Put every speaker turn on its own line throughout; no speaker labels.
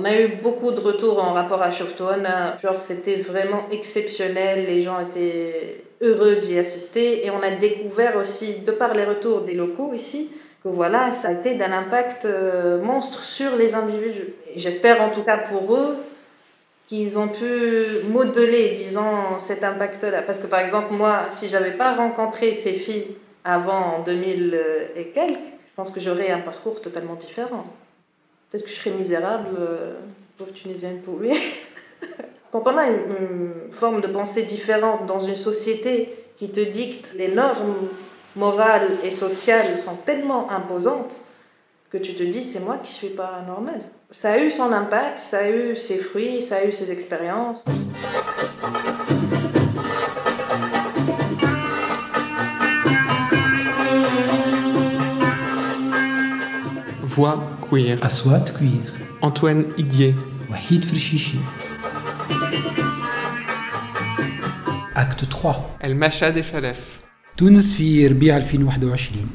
On a eu beaucoup de retours en rapport à Chauveton. Genre, c'était vraiment exceptionnel. Les gens étaient heureux d'y assister. Et on a découvert aussi, de par les retours des locaux ici, que voilà, ça a été d'un impact euh, monstre sur les individus. J'espère en tout cas pour eux qu'ils ont pu modeler, disons, cet impact-là. Parce que par exemple, moi, si j'avais pas rencontré ces filles avant en 2000 et quelques, je pense que j'aurais un parcours totalement différent. Peut-être que je serais misérable, euh, pauvre Tunisienne. Quand on a une, forme de pensée différente dans une société qui te dicte les normes morales et sociales sont tellement imposantes que tu te dis c'est moi qui suis pas normal. Ça a eu son impact, ça a eu ses fruits, ça a eu ses expériences.
Voix queer.
أصوات queer.
Antoine Idier.
وحيد فرشيشي. Acte 3
المشهد الفلف
تونس في ربيع 2021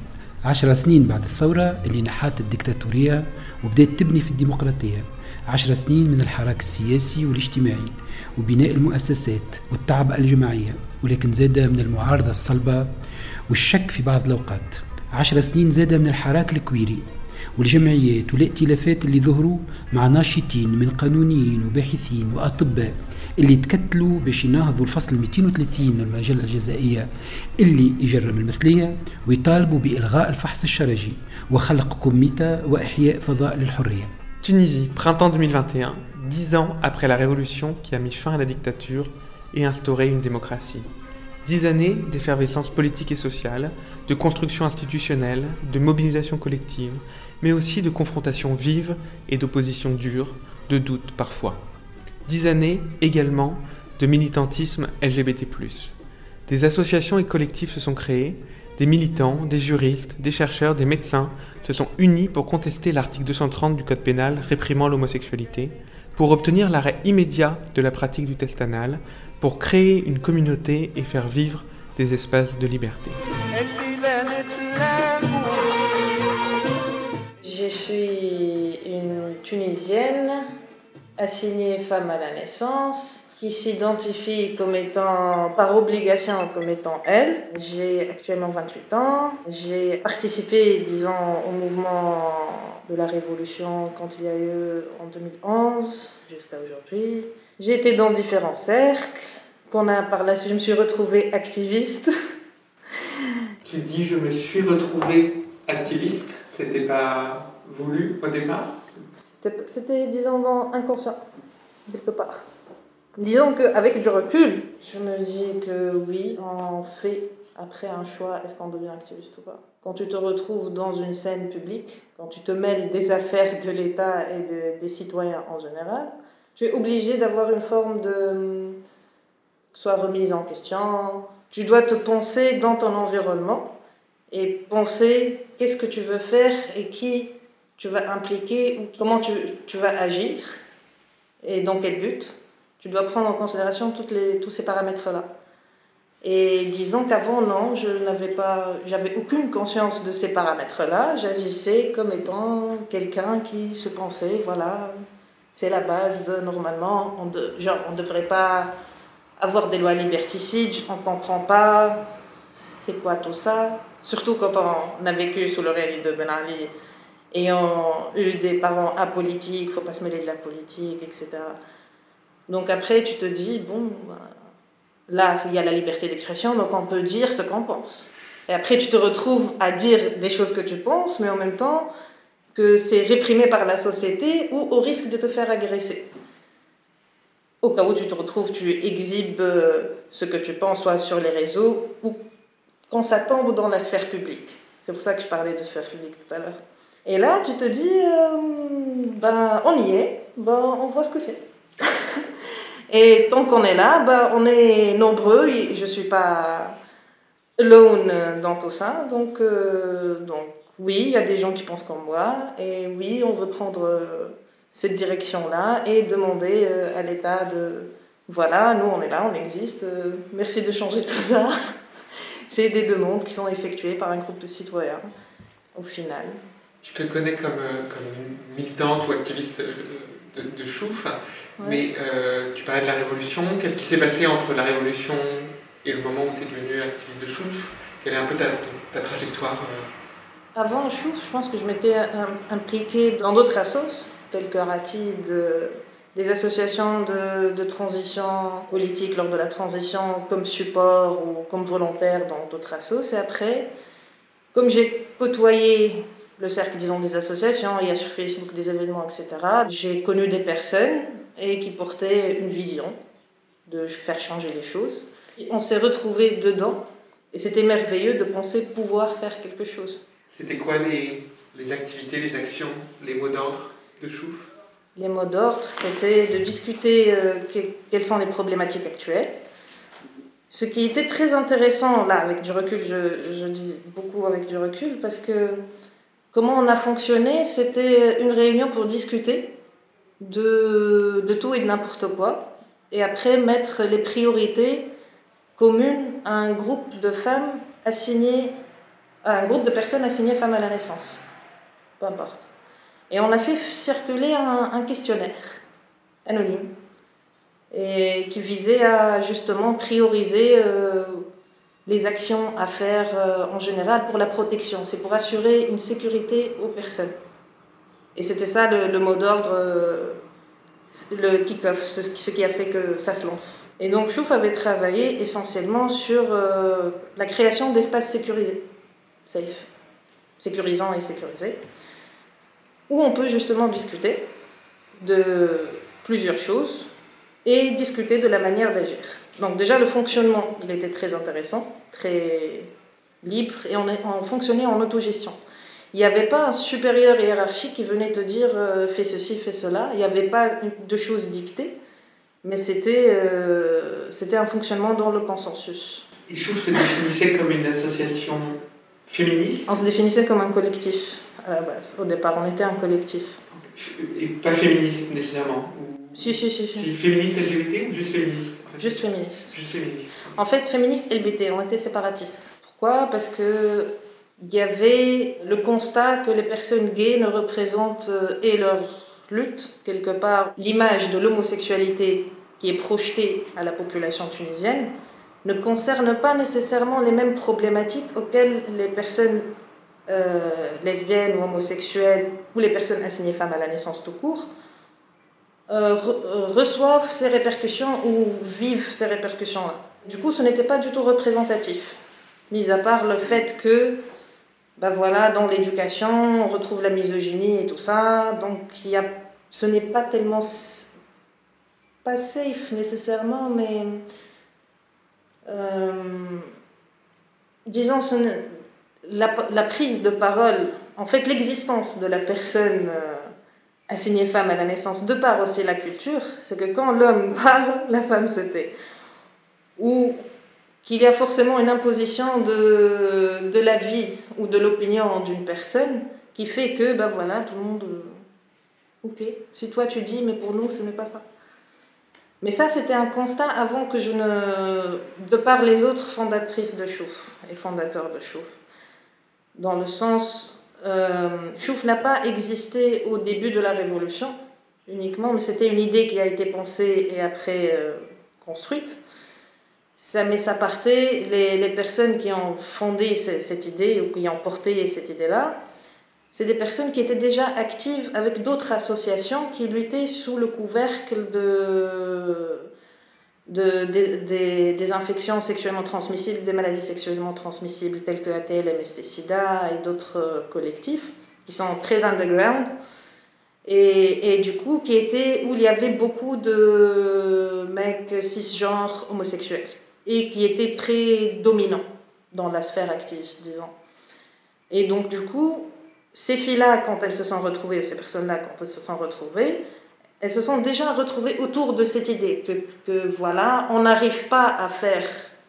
عشر سنين بعد الثورة اللي نحات الدكتاتورية وبدأت تبني في الديمقراطية عشر سنين من الحراك السياسي والاجتماعي وبناء المؤسسات والتعب الجماعية ولكن زاد من المعارضة الصلبة والشك في بعض الأوقات عشر سنين زاد من الحراك الكويري والجمعيات والائتلافات اللي ظهروا مع ناشطين من قانونيين وباحثين وأطباء اللي تكتلوا باش يناهضوا الفصل 230 من المجلة الجزائية اللي يجرم المثلية ويطالبوا بإلغاء الفحص الشرجي وخلق كوميتا وإحياء فضاء للحرية
Tunisie, printemps 2021, dix ans après la révolution qui a mis fin à la dictature et instauré une démocratie. Dix années d'effervescence politique et sociale, de construction institutionnelle, de mobilisation collective, mais aussi de confrontation vive et d'opposition dure, de doute parfois. Dix années également de militantisme LGBT. Des associations et collectifs se sont créés, des militants, des juristes, des chercheurs, des médecins se sont unis pour contester l'article 230 du Code pénal réprimant l'homosexualité, pour obtenir l'arrêt immédiat de la pratique du test anal, pour créer une communauté et faire vivre des espaces de liberté.
Tunisienne assignée femme à la naissance qui s'identifie comme étant, par obligation, comme étant elle. J'ai actuellement 28 ans. J'ai participé, disons, au mouvement de la Révolution quand il y a eu en 2011 jusqu'à aujourd'hui. J'ai été dans différents cercles. Qu'on a par là, je me suis retrouvée activiste.
Tu dis je me suis retrouvée activiste, c'était pas voulu au départ?
C'était, disons, inconscient, quelque part. Disons qu'avec du recul, je me dis que oui, on fait après un choix, est-ce qu'on devient activiste ou pas? Quand tu te retrouves dans une scène publique, quand tu te mêles des affaires de l'État et des citoyens en général, tu es obligé d'avoir une forme de soit remise en question. Tu dois te penser dans ton environnement et penser qu'est-ce que tu veux faire et qui tu vas impliquer ou comment tu, tu vas agir et dans quel but tu dois prendre en considération toutes les, tous ces paramètres-là. Et disons qu'avant, non, je n'avais pas, j'avais aucune conscience de ces paramètres-là. J'agissais comme étant quelqu'un qui se pensait, voilà, c'est la base, normalement, on ne genre, on devrait pas avoir des lois liberticides, on comprend pas c'est quoi tout ça. Surtout quand on a vécu sous le règne de Ben Ali et on a eu des parents apolitiques, il faut pas se mêler de la politique, etc. Donc après, tu te dis, bon, bah, là, il y a la liberté d'expression, donc on peut dire ce qu'on pense. Et après, tu te retrouves à dire des choses que tu penses, mais en même temps que c'est réprimé par la société ou au risque de te faire agresser. Au cas où tu te retrouves, tu exhibes euh, ce que tu penses, soit sur les réseaux ou quand ça tombe dans la sphère publique. C'est pour ça que je parlais de sphère publique tout à l'heure. Et là, tu te dis, euh, ben, on y est, ben, on voit ce que c'est. Et tant qu'on est là, ben, on est nombreux. Je ne suis pas alone dans tout ça. Donc, euh, donc oui, il y a des gens qui pensent comme moi. Et oui, on veut prendre euh, cette direction-là et demander à l'État de... Voilà, nous on est là, on existe. merci de changer tout ça. C'est des demandes qui sont effectuées par un groupe de citoyens, au final.
Je te connais comme, comme militante ou activiste de, Chouf. Mais euh, tu parlais de la Révolution. Qu'est-ce qui s'est passé entre la Révolution et le moment où tu es devenue activiste de Chouf? Quelle est un peu ta, ta trajectoire euh?
Avant Chouf, je pense que je m'étais impliquée dans d'autres assos, telles que Ratid, des associations de, de, transition politique lors de la transition comme support ou comme volontaire dans d'autres assos. Et après, comme j'ai côtoyé le cercle, disons, des associations, il y a sur Facebook des événements, etc., j'ai connu des personnes et qui portaient une vision de faire changer les choses. Et on s'est retrouvés dedans et c'était merveilleux de penser pouvoir faire quelque chose.
C'était quoi les, les activités, les actions, les mots d'ordre de Chouf?
Les mots d'ordre, c'était de discuter euh, quelles sont les problématiques actuelles. Ce qui était très intéressant, là, avec du recul, je, je dis beaucoup avec du recul, parce que comment on a fonctionné, c'était une réunion pour discuter de, tout et de n'importe quoi, et après mettre les priorités communes à un groupe de femmes assignées, à un groupe de personnes assignées femmes à la naissance, peu importe. Et on a fait circuler un, questionnaire anonyme qui visait à justement prioriser euh, les actions à faire euh, en général pour la protection. C'est pour assurer une sécurité aux personnes. Et c'était ça le, mot d'ordre, euh, le kick-off, ce, ce, qui a fait que ça se lance. Et donc Chouf avait travaillé essentiellement sur la création d'espaces sécurisés, safe, sécurisants et sécurisés où on peut justement discuter de plusieurs choses et discuter de la manière d'agir. Donc déjà le fonctionnement, il était très intéressant, très libre et on, on fonctionnait en autogestion. Il n'y avait pas un supérieur hiérarchique qui venait te dire euh, fais ceci, fais cela. Il n'y avait pas de choses dictées, mais c'était euh, un fonctionnement dans le consensus.
Et se définissait comme une association féministe
On se définissait comme un collectif à la base. Au départ, on était un collectif.
Et pas féministe nécessairement
si, si, si, si.
Féministe LGBT ou juste féministe
Juste féministe.
Juste féministe.
En fait, féministe LGBT, on était séparatistes. Pourquoi? Parce que il y avait le constat que les personnes gays ne représentent euh, et leur lutte, quelque part, l'image de l'homosexualité qui est projetée à la population tunisienne, ne concerne pas nécessairement les mêmes problématiques auxquelles les personnes euh, lesbiennes ou homosexuelles ou les personnes assignées femmes à la naissance tout court euh, euh, reçoivent ces répercussions ou vivent ces répercussions-là. Du coup, ce n'était pas du tout représentatif, mis à part le fait que, ben voilà, dans l'éducation, on retrouve la misogynie et tout ça, donc il y a, ce n'est pas tellement pas safe nécessairement, mais disons, ce la, prise de parole, en fait l'existence de la personne euh, assignée femme à la naissance, de par aussi la culture, c'est que quand l'homme parle, la femme se tait. Ou qu'il y a forcément une imposition de, de la vie ou de l'opinion d'une personne qui fait que, ben voilà, tout le monde... Euh, ok, si toi tu dis, mais pour nous, ce n'est pas ça. Mais ça, c'était un constat avant que je ne... De par les autres fondatrices de Chouf et fondateurs de Chouf dans le sens, Chouf n'a pas existé au début de la Révolution uniquement, mais c'était une idée qui a été pensée et après euh, construite. Ça, mais ça partait, les, les, personnes qui ont fondé cette idée ou qui ont porté cette idée-là, c'est des personnes qui étaient déjà actives avec d'autres associations qui luttaient sous le couvercle de de, des infections sexuellement transmissibles, des maladies sexuellement transmissibles telles que ATL, MST, SIDA et d'autres euh, collectifs qui sont très underground et, et, du coup qui étaient, où il y avait beaucoup de mecs cisgenres homosexuels et qui étaient très dominants dans la sphère activiste, disons. Et donc du coup, ces filles-là, quand elles se sont retrouvées, ou ces personnes-là, quand elles se sont retrouvées, elles se sont déjà retrouvées autour de cette idée que, voilà, on n'arrive pas à faire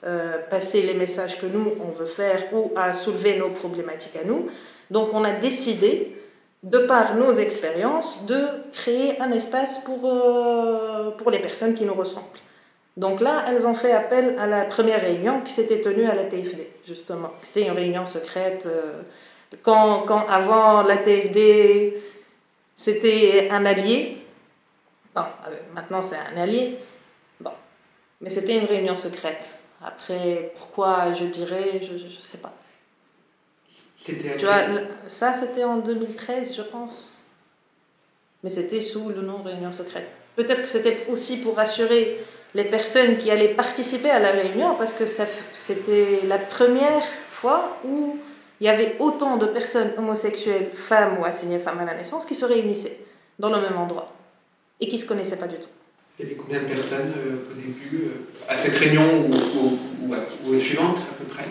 euh, passer les messages que nous, on veut faire ou à soulever nos problématiques à nous. Donc on a décidé, de par nos expériences, de créer un espace pour, euh, pour les personnes qui nous ressemblent. Donc là, elles ont fait appel à la première réunion qui s'était tenue à la TFD, justement. C'était une réunion secrète. Euh, quand, quand avant la TFD, c'était un allié Bon, maintenant c'est un allié. Bon. Mais c'était une réunion secrète. Après, pourquoi je dirais, je ne sais pas.
C'était
Tu vois, ça c'était en 2013, je pense. Mais c'était sous le nom réunion secrète. Peut-être que c'était aussi pour rassurer les personnes qui allaient participer à la réunion, parce que c'était la première fois où il y avait autant de personnes homosexuelles, femmes ou assignées femmes à la naissance, qui se réunissaient dans le même endroit et qui ne se connaissaient pas du tout.
Il y avait combien de personnes euh, au début, euh, à cette réunion ou, ou, suivante à peu près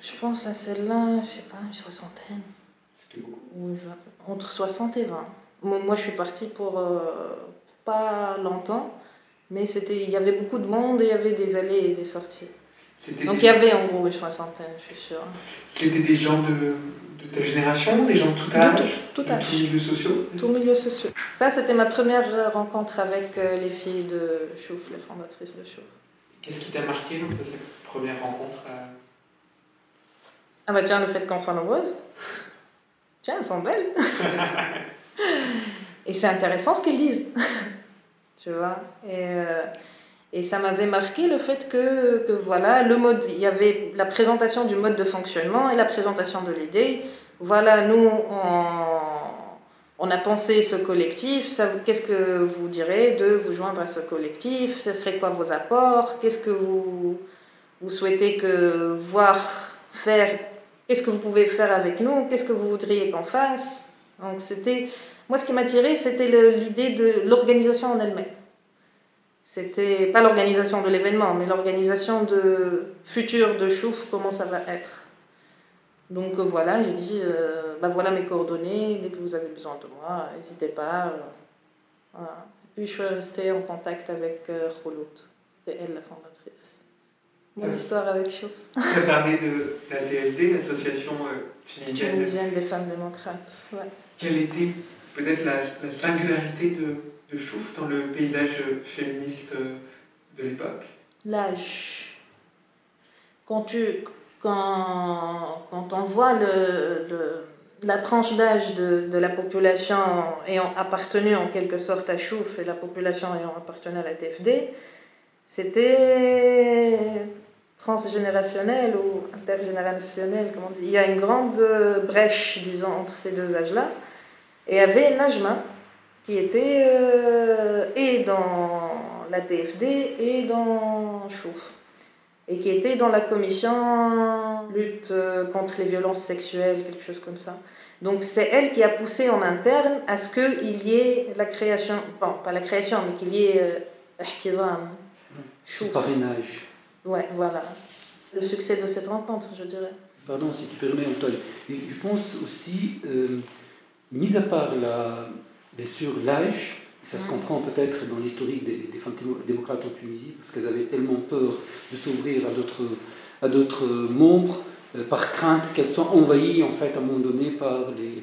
Je pense à celle-là, je sais pas, une soixantaine.
C'était beaucoup.
entre 60 et 20. Moi, je suis partie pour euh, pas longtemps, mais c'était, il y avait beaucoup de monde et il y avait des allées et des sorties. Donc il y avait en gros une soixantaine, je suis sûre.
C'était des gens de, de ta génération, des gens de tout âge
tout, tout âge.
Tous milieux sociaux?
Tous milieux sociaux. Ça, c'était ma première rencontre avec euh, les filles de Chouf, les fondatrices de Chouf.
Qu'est-ce qui t'a marqué dans cette première rencontre euh?
Ah bah tiens, le fait qu'on soit nombreuses. Tiens, elles sont belles. Et c'est intéressant ce qu'elles disent. tu vois? Et, euh, et ça m'avait marqué le fait que, que, voilà, le mode, il y avait la présentation du mode de fonctionnement et la présentation de l'idée. Voilà, nous, on, a pensé ce collectif. Qu'est-ce que vous direz de vous joindre à ce collectif? Ce serait quoi vos apports? Qu'est-ce que vous, vous souhaitez que voir faire? Qu'est-ce que vous pouvez faire avec nous? Qu'est-ce que vous voudriez qu'on fasse? Donc c'était moi, ce qui m'a tiré, c'était l'idée de l'organisation en elle-même. C'était pas l'organisation de l'événement, mais l'organisation de futur de Chouf, comment ça va être. Donc euh, voilà, j'ai dit, euh, bah, voilà mes coordonnées, dès que vous avez besoin de moi, n'hésitez pas. Euh, Puis je suis restée en contact avec euh, c'était elle la fondatrice. Mon histoire avec Chouf.
Tu as parlé de la DLD, l'association tunisienne,
tunisienne des femmes démocrates. Ouais.
Quelle était peut-être la, singularité de, de Chouf dans le paysage féministe de l'époque
L'âge. Quand, tu, quand, quand on voit le, la tranche d'âge de, de, la population ayant appartenu en quelque sorte à Chouf et la population ayant appartenu à la TFD, c'était transgénérationnel ou intergénérationnel, comment on dit. Il y a une grande brèche, disons, entre ces deux âges-là. Et il y avait Najma, qui était euh, et dans la TFD et dans Chouf, et qui était dans la commission lutte euh, contre les violences sexuelles, quelque chose comme ça. Donc c'est elle qui a poussé en interne à ce qu'il y ait la création, bon, pas la création, mais qu'il y ait euh,
Chouf. Parrainage.
Ouais, voilà. Le succès de cette rencontre, je dirais.
Pardon, si tu permets, Antoine. Je pense aussi mis à part la, bien sûr l'âge, ça se comprend peut-être dans l'historique des, des, femmes démocrates en Tunisie, parce qu'elles avaient tellement peur de s'ouvrir à d'autres, membres, euh, par crainte qu'elles soient envahies en fait à un moment donné par les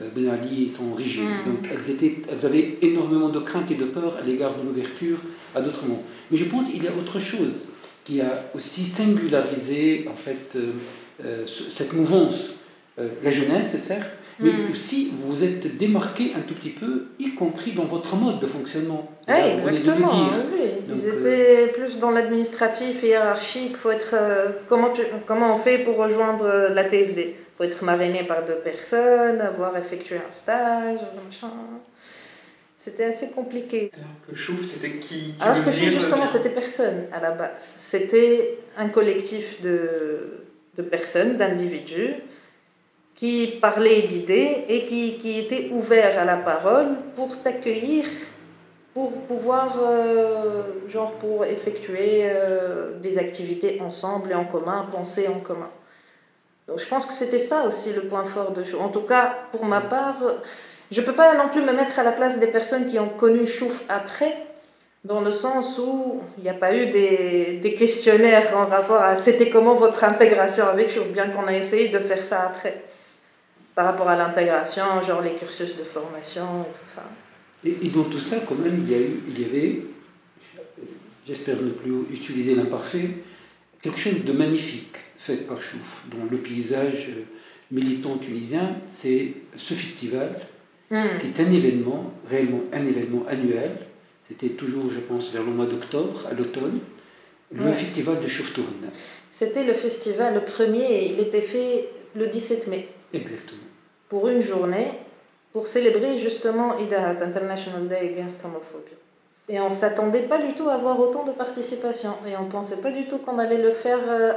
euh, Ben Ali et son régime. Mm. Donc elles, étaient, elles avaient énormément de crainte et de peur à l'égard de l'ouverture à d'autres membres. Mais je pense qu'il y a autre chose qui a aussi singularisé en fait euh, cette mouvance. la jeunesse, c'est certes, mais hmm. aussi vous vous êtes démarqué un tout petit peu, y compris dans votre mode de fonctionnement.
exactement, oui. Ils euh, étaient plus dans l'administratif et hiérarchique. Faut être, euh, comment, comment on fait pour rejoindre euh, la TFD Il faut être marrainé par deux personnes, avoir effectué un stage, machin. C'était assez compliqué.
Alors que Chouf, c'était qui,
Alors que Chouf, justement, c'était personne à la base. C'était un collectif de, de personnes, d'individus qui parlait d'idées et qui, qui, était ouvert à la parole pour t'accueillir, pour pouvoir, euh, genre, pour effectuer euh, des activités ensemble et en commun, penser en commun. Donc je pense que c'était ça aussi le point fort de Chouf. En tout cas, pour ma part, je ne peux pas non plus me mettre à la place des personnes qui ont connu Chouf après, dans le sens où il n'y a pas eu des, des, questionnaires en rapport à c'était comment votre intégration avec Chouf, bien qu'on a essayé de faire ça après par rapport à l'intégration, genre les cursus de formation et tout ça.
Et, dans tout ça, quand même, il y, a eu, il y avait, j'espère ne plus utiliser l'imparfait, quelque chose de magnifique fait par Chouf, dont le paysage militant tunisien, c'est ce festival
Hmm.
qui est un événement, réellement un événement annuel. C'était toujours, je pense, vers le mois d'octobre, à l'automne, le
Ouais.
festival de Chouftouren.
C'était le festival, le premier, il était fait le 17 mai,
Exactement.
pour une journée, pour célébrer justement IDAHAT, International Day Against Homophobia. Et on s'attendait pas du tout à avoir autant de participation. Et on pensait pas du tout qu'on allait le faire euh,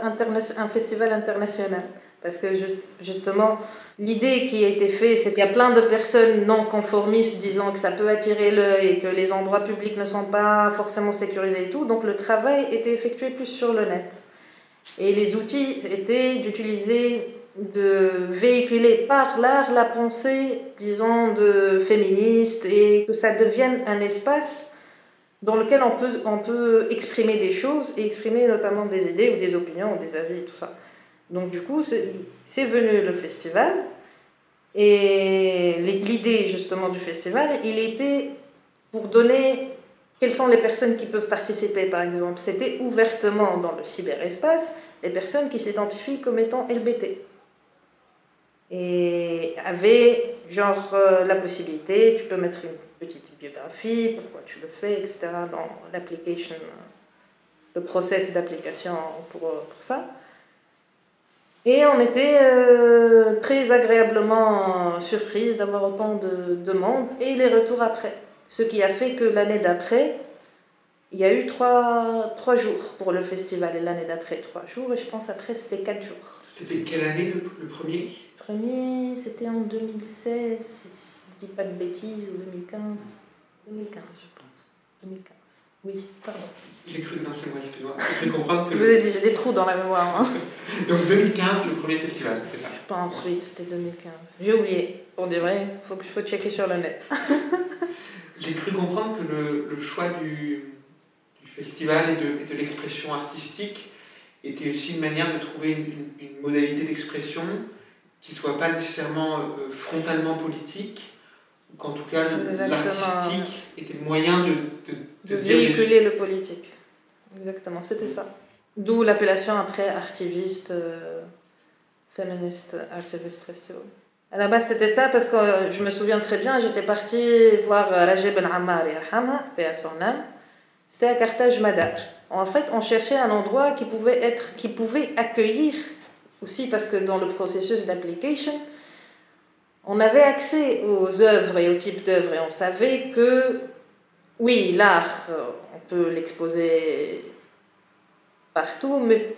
un festival international. Parce que juste- justement, l'idée qui a été faite, c'est qu'il y a plein de personnes non conformistes disant que ça peut attirer l'œil et que les endroits publics ne sont pas forcément sécurisés et tout. Donc le travail était effectué plus sur le net. Et les outils étaient d'utiliser, de véhiculer par l'art la pensée, disons, de féministes et que ça devienne un espace dans lequel on peut, on peut exprimer des choses et exprimer notamment des idées ou des opinions des avis tout ça. Donc du coup, c'est venu le festival et l'idée justement du festival, il était pour donner quelles sont les personnes qui peuvent participer par exemple. C'était ouvertement dans le cyberespace les personnes qui s'identifient comme étant LBT. Et avait genre euh, la possibilité, tu peux mettre une petite biographie, pourquoi tu le fais, etc. dans l'application, le process d'application pour, euh, pour ça. Et on était euh, très agréablement surprise d'avoir autant de demandes et les retours après. Ce qui a fait que l'année d'après, il y a eu trois, trois jours pour le festival et l'année d'après trois jours et je pense après c'était quatre jours.
C'était quelle année le, le premier?
Le premier c'était en 2016, si je dis pas de bêtises, ou 2015. 2015 je pense. 2015. Oui, pardon.
J'ai cru, non c'est moi, excuse-moi. J'ai cru comprendre que...
Je vous ai dit, j'ai des trous dans la mémoire. hein.
Donc 2015, le premier festival, c'est ça?
Je pense, oui, c'était 2015. J'ai oublié. Pour dire vrai, il faut, que- faut checker sur le net.
J'ai cru comprendre que le, le choix du, du festival et de, et de l'expression artistique était aussi une manière de trouver une, une- une modalité d'expression qui ne soit pas nécessairement euh, frontalement politique, ou qu'en tout cas l'artistique était le moyen de, de,
véhiculer le politique. Exactement, c'était ça. D'où l'appellation après artiviste, euh, Feminist Artivist Festival. À la base, c'était ça parce que euh, je me souviens très bien, j'étais partie voir euh, Rajab Ben Ammar Yarhama, paix à son âme. C'était à Carthage Madar. En fait, on cherchait un endroit qui pouvait, être, qui pouvait accueillir, aussi parce que dans le processus d'application, on avait accès aux œuvres et aux types d'œuvres et on savait que, oui, l'art, on peut l'exposer partout, mais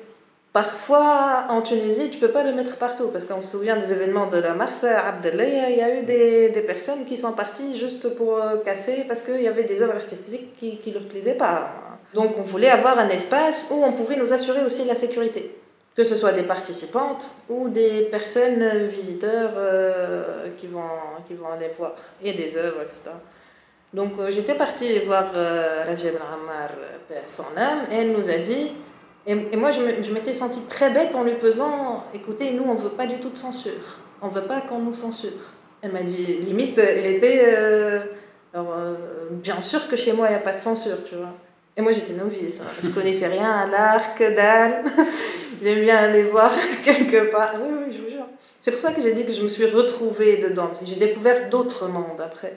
parfois en Tunisie, tu peux pas le mettre partout parce qu'on se souvient des événements de la mars à Abdellah, il y a eu des, des personnes qui sont parties juste pour euh, casser parce qu'il y avait des œuvres artistiques qui ne leur plaisaient pas. Donc on voulait avoir un espace où on pouvait nous assurer aussi la sécurité que ce soit des participantes ou des personnes visiteurs euh, qui, vont, qui vont aller voir, et des œuvres, etc. Donc euh, j'étais partie voir euh, Rajab Ammar, euh, son âme, et elle nous a dit, et, moi je m'étais sentie très bête en lui pesant, écoutez, nous on veut pas du tout de censure, on veut pas qu'on nous censure. Elle m'a dit, limite, elle était, bien sûr que chez moi il n'y a pas de censure, tu vois. Et moi j'étais novice, hein. je connaissais rien à l'art, que dalle. J'aime bien aller voir quelque part. Oui, oui, je vous jure. C'est pour ça que j'ai dit que je me suis retrouvée dedans. J'ai découvert d'autres mondes après.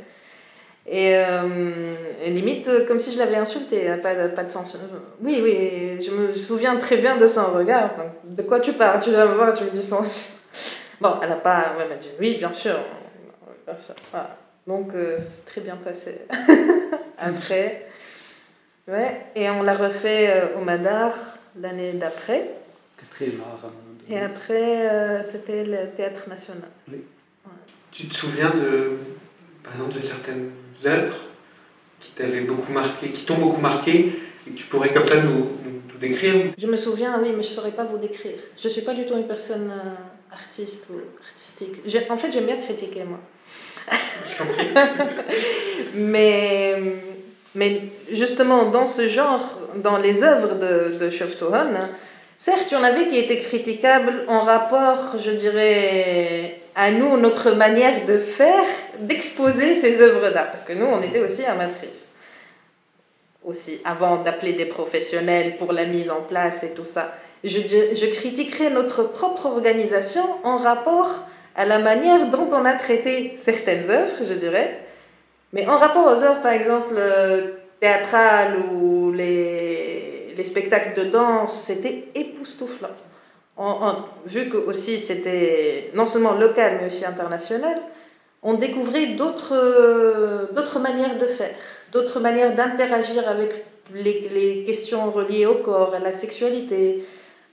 Et, euh, limite, euh, comme si je l'avais insulté, euh, pas, pas de sens. Oui, oui, je me souviens très bien de son regard. De quoi tu parles? Tu viens me voir, tu me dis sans. Bon, elle n'a pas. Elle m'a dit oui, bien sûr. Bien sûr. Donc, c'est très bien passé. Après. Ouais, et on l'a refait euh, au Madar l'année d'après. Et après, euh, c'était le théâtre national.
Tu te souviens de, par exemple, de certaines œuvres qui t'avaient beaucoup marqué, qui t'ont beaucoup marqué, et que tu pourrais comme ça nous, nous, nous décrire
Je me souviens, oui, mais je ne saurais pas vous décrire. Je ne suis pas du tout une personne euh, artiste ou artistique. En fait, j'aime bien critiquer, moi.
Je.
Mais, mais justement, dans ce genre, dans les œuvres de, de Shoftohan, certes, il y en avait qui étaient critiquables en rapport, je dirais, à nous, notre manière de faire, d'exposer ces œuvres d'art. Parce que nous, on était aussi amatrices. Aussi, avant d'appeler des professionnels pour la mise en place et tout ça. Je, je critiquerais notre propre organisation en rapport à la manière dont on a traité certaines œuvres, je dirais. Mais en rapport aux œuvres, par exemple, euh, théâtrales ou les, les spectacles de danse, c'était époustouflant. vu que aussi c'était non seulement local, mais aussi international, on découvrait d'autres, d'autres manières de faire, d'autres manières d'interagir avec les, les, questions reliées au corps, à la sexualité,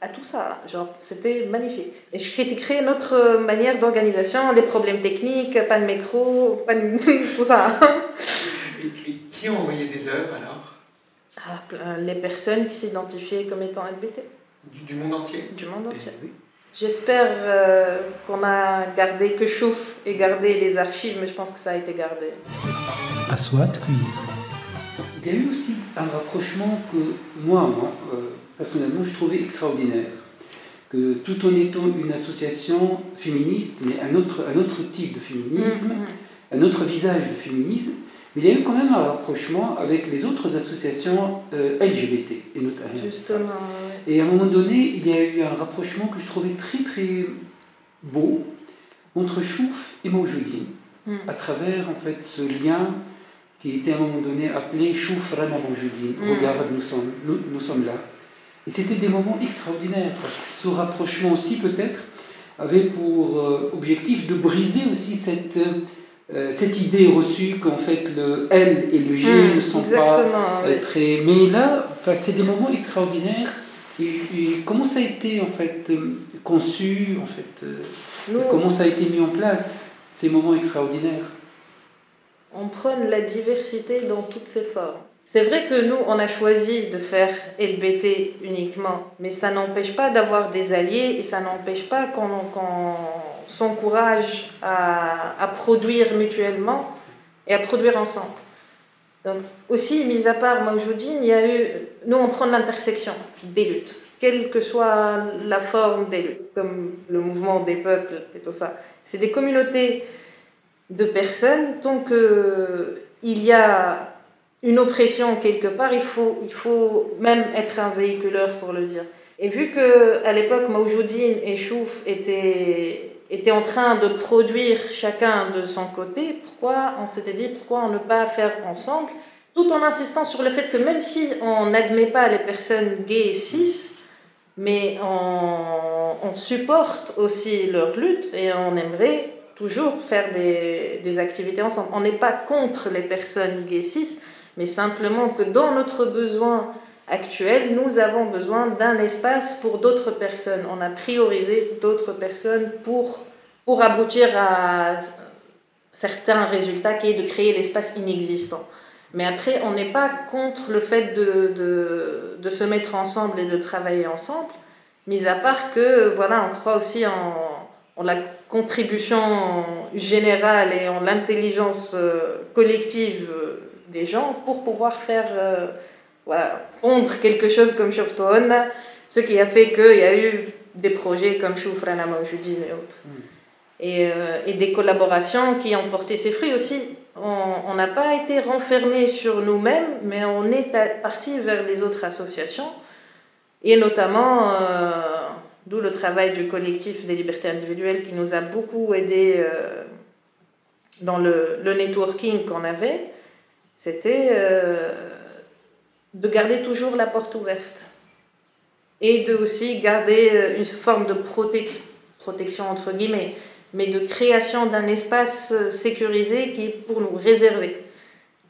à tout ça. Genre, c'était magnifique. Et je critiquerais notre manière d'organisation, les problèmes techniques, pas de micro, pas de... tout ça.
et, qui ont envoyé des œuvres alors?
Ah, Les personnes qui s'identifiaient comme étant LBT.
Du, monde entier?
Du monde entier. oui. J'espère euh, qu'on a gardé que Chouf et gardé les archives, mais je pense que ça a été gardé.
À soit, Il y a eu aussi un rapprochement que moi, moi euh, personnellement, je trouvais extraordinaire. Que tout en étant une association féministe, mais un autre, un autre type de féminisme, mm-hmm. un autre visage de féminisme, il y a eu quand même un rapprochement avec les autres associations euh, LGBT.
Et notamment, Justement.
Et à un moment donné, il y a eu un rapprochement que je trouvais très très beau entre Chouf et Maujoudine, mm. à travers en fait ce lien qui était à un moment donné appelé Chouf Rana Maujoudine. Mm. Regarde, nous sommes, nous sommes là. Et c'était des moments extraordinaires, parce que ce rapprochement aussi peut-être avait pour euh, objectif de briser aussi cette, euh, cette idée reçue qu'en fait le L et le G hmm, ne sont pas euh, très... Mais là, c'est des moments extraordinaires. Et, comment ça a été en fait conçu, en fait, comment ça a été mis en place, ces moments extraordinaires?
On prône la diversité dans toutes ses formes. C'est vrai que nous, on a choisi de faire LBT uniquement, mais ça n'empêche pas d'avoir des alliés et ça n'empêche pas qu'on s'encourage à, produire mutuellement et à produire ensemble. Donc, aussi, mis à part Maujoudine, il y a eu. Nous, on prend l'intersection des luttes, quelle que soit la forme des luttes, comme le mouvement des peuples et tout ça. C'est des communautés de personnes, donc il y a une oppression quelque part, il faut, il faut même être un véhiculeur pour le dire. Et vu que à l'époque Maujoudine et Chouf étaient, étaient en train de produire chacun de son côté, pourquoi on s'était dit pourquoi on ne pas faire ensemble, tout en insistant sur le fait que même si on n'admet pas les personnes gays et cis, mais on, on, supporte aussi leur lutte et on aimerait toujours faire des, des activités ensemble. On n'est pas contre les personnes gays cis, mais simplement que dans notre besoin actuel, nous avons besoin d'un espace pour d'autres personnes. On a priorisé d'autres personnes pour, pour aboutir à certains résultats qui est de créer l'espace inexistant. Mais après, on n'est pas contre le fait de, de, se mettre ensemble et de travailler ensemble, mis à part que, voilà, on croit aussi en, la contribution générale et en l'intelligence euh, collective des gens pour pouvoir faire euh, voilà, pondre quelque chose comme Shofton, ce qui a fait qu'il y a eu des projets comme Choufrana Mawjoudine et autres. Mm. Et, euh, et, des collaborations qui ont porté ses fruits aussi. On n'a pas été renfermé sur nous-mêmes, mais on est parti vers les autres associations, et notamment, euh, d'où le travail du collectif des libertés individuelles qui nous a beaucoup aidé dans le, le networking qu'on avait c'était euh, de garder toujours la porte ouverte et de aussi garder euh, une forme de protection entre guillemets, mais de création d'un espace euh, sécurisé qui est pour nous réserver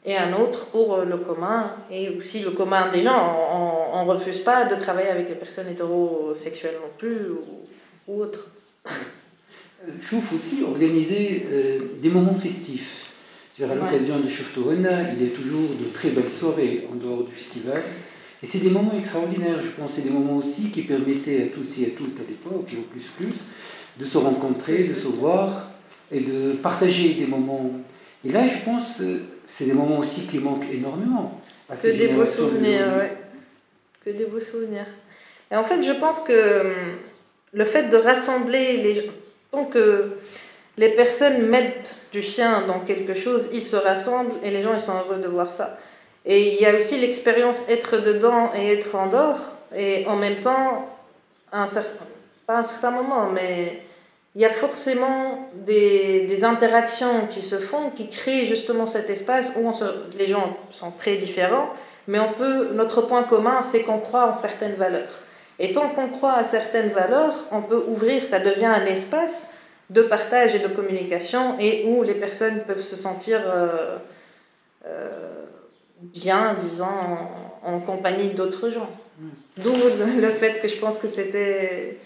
et un autre pour le commun et aussi le commun des gens. On ne refuse pas de travailler avec les personnes hétérosexuelles non plus ou, ou autres.
Chouf aussi organiser des moments festifs à l'occasion de Shoftohona, il y a toujours de très belles soirées en dehors du festival. Et c'est des moments extraordinaires, je pense. C'est des moments aussi qui permettaient à tous et à toutes à l'époque, et au plus plus, de se rencontrer, de se voir et de partager des moments. Et là, je pense, c'est des moments aussi qui manquent énormément.
que des beaux souvenirs, oui. Que des beaux souvenirs. Et en fait, je pense que hum, le fait de rassembler les gens, tant que les personnes mettent du chien dans quelque chose, ils se rassemblent et les gens ils sont heureux de voir ça. Et il y a aussi l'expérience être dedans et être en dehors. Et en même temps, un certain, pas un certain moment, mais il y a forcément des, des, interactions qui se font, qui créent justement cet espace où on se, les gens sont très différents, mais on peut, notre point commun, c'est qu'on croit en certaines valeurs. Et tant qu'on croit à certaines valeurs, on peut ouvrir, ça devient un espace de partage et de communication et où les personnes peuvent se sentir euh, euh, bien, disons, en, en compagnie d'autres gens. D'où le fait que je pense que c'était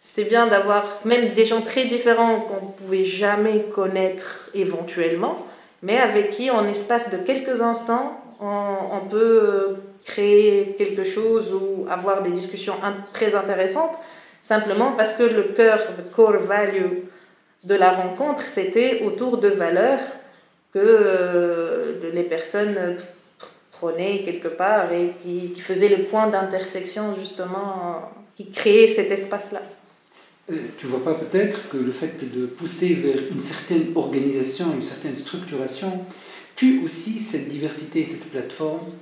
c'était bien d'avoir même des gens très différents qu'on ne pouvait jamais connaître éventuellement, mais avec qui, en espace de quelques instants, on, on peut créer quelque chose ou avoir des discussions très intéressantes, simplement parce que le cœur, le core value de la rencontre, c'était autour de valeurs que euh, les personnes prenaient quelque part et qui, qui faisaient le point d'intersection justement, qui créaient cet espace-là.
Euh, tu vois pas peut-être que le fait de pousser vers une certaine organisation, une certaine structuration, tue aussi cette diversité, cette plateforme?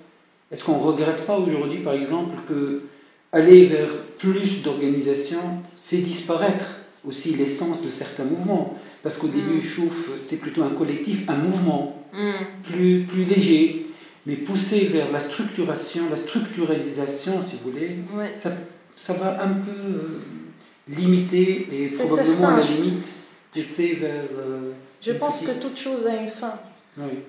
Est-ce qu'on ne regrette pas aujourd'hui, par exemple, que aller vers plus d'organisation fait disparaître aussi l'essence de certains mouvements Parce qu'au début, mm. Chouf, c'est plutôt un collectif, un mouvement mm. plus, plus léger. Mais pousser vers la structuration, la structuralisation, si vous voulez, ça, ça va un peu... Euh, limité et probablement à la limite pousser vers. Euh,
je pense que toute chose a une fin.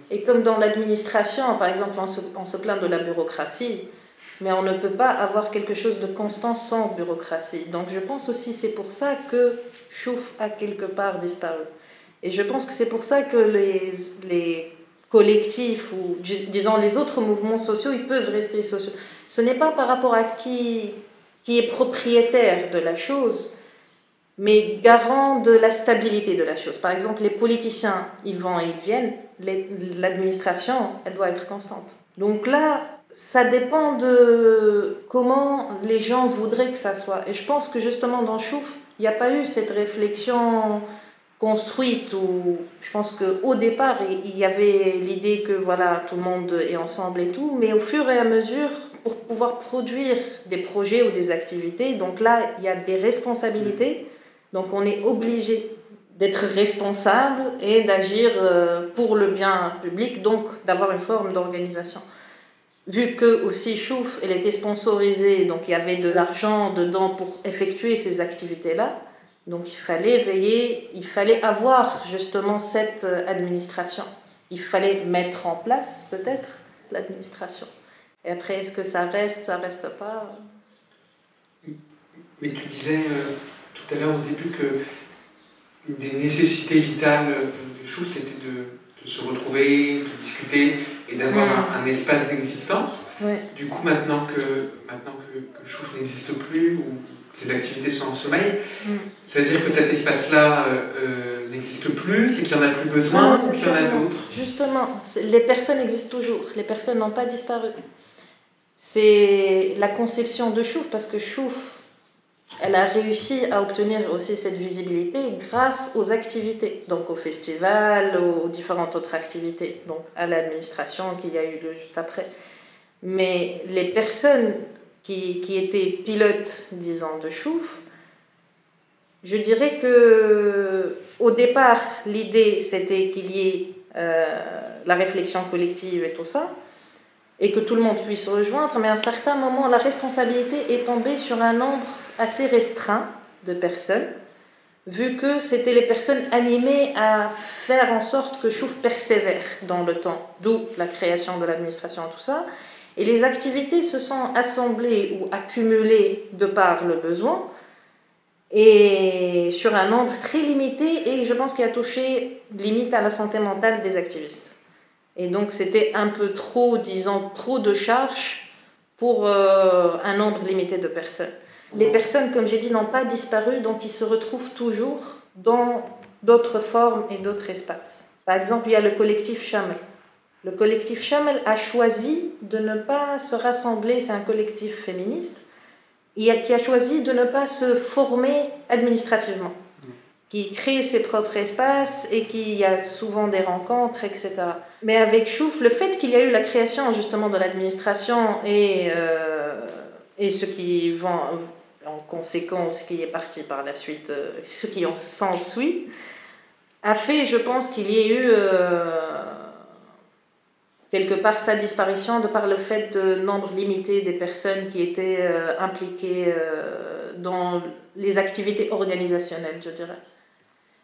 Et comme dans l'administration, par exemple, on se, on se, plaint de la bureaucratie, mais on ne peut pas avoir quelque chose de constant sans bureaucratie. Donc je pense aussi c'est pour ça que Chouf a quelque part disparu. Et je pense que c'est pour ça que les, les collectifs ou disons les autres mouvements sociaux, ils peuvent rester sociaux. Ce n'est pas par rapport à qui qui est propriétaire de la chose, mais garant de la stabilité de la chose. Par exemple, les politiciens, ils vont et ils viennent, l'administration, elle doit être constante. Donc là, ça dépend de comment les gens voudraient que ça soit. Et je pense que justement dans Chouf, il n'y a pas eu cette réflexion construite où je pense qu'au départ, il y avait l'idée que voilà, tout le monde est ensemble et tout, mais au fur et à mesure, pour pouvoir produire des projets ou des activités. Donc là, il y a des responsabilités. Donc on est obligé d'être responsable et d'agir euh, pour le bien public, donc d'avoir une forme d'organisation. Vu que aussi Chouf, elle était sponsorisée, donc il y avait de l'argent dedans pour effectuer ces activités-là. Donc il fallait veiller, il fallait avoir justement cette euh, administration. Il fallait mettre en place peut-être l'administration. Et après, est-ce que ça reste, ça reste pas?
Mais tu disais euh, tout à l'heure au début que une des nécessités vitales de Chou, c'était de, se retrouver, de discuter et d'avoir un, espace d'existence. Du coup, maintenant que, maintenant que, que Chouf n'existe plus ou que ses activités sont en sommeil, mm. ça veut dire que cet espace-là euh, euh, n'existe plus, c'est qu'il n'y en a plus besoin, ou qu'il y en a d'autres
Justement, les personnes existent toujours, les personnes n'ont pas disparu c'est la conception de Chouf, parce que Chouf, elle a réussi à obtenir aussi cette visibilité grâce aux activités, donc au festival, aux différentes autres activités, donc à l'administration qui y a eu lieu juste après. Mais les personnes qui, qui étaient pilotes, disons, de Chouf, je dirais que au départ, l'idée c'était qu'il y ait euh, la réflexion collective et tout ça, et que tout le monde puisse rejoindre, mais à un certain moment, la responsabilité est tombée sur un nombre assez restreint de personnes, vu que c'était les personnes animées à faire en sorte que Chouf persévère dans le temps, d'où la création de l'administration et tout ça. Et les activités se sont assemblées ou accumulées de par le besoin, et sur un nombre très limité, et je pense qu'il a touché limite à la santé mentale des activistes. Et donc c'était un peu trop, disons, trop de charges pour euh, un nombre limité de personnes. Les personnes, comme j'ai dit, n'ont pas disparu, donc ils se retrouvent toujours dans d'autres formes et d'autres espaces. Par exemple, il y a le collectif Chamel. Le collectif Chamel a choisi de ne pas se rassembler, c'est un collectif féministe, qui a choisi de ne pas se former administrativement qui crée ses propres espaces et qui a souvent des rencontres, etc. Mais avec Chouf, le fait qu'il y a eu la création justement de l'administration et, euh, et ce qui vont en conséquence, qui est parti par la suite, ce qui s'ensuit, a fait, je pense, qu'il y ait eu quelque part sa disparition de par le fait de nombre limité des personnes qui étaient euh, impliquées euh, dans les activités organisationnelles, je dirais.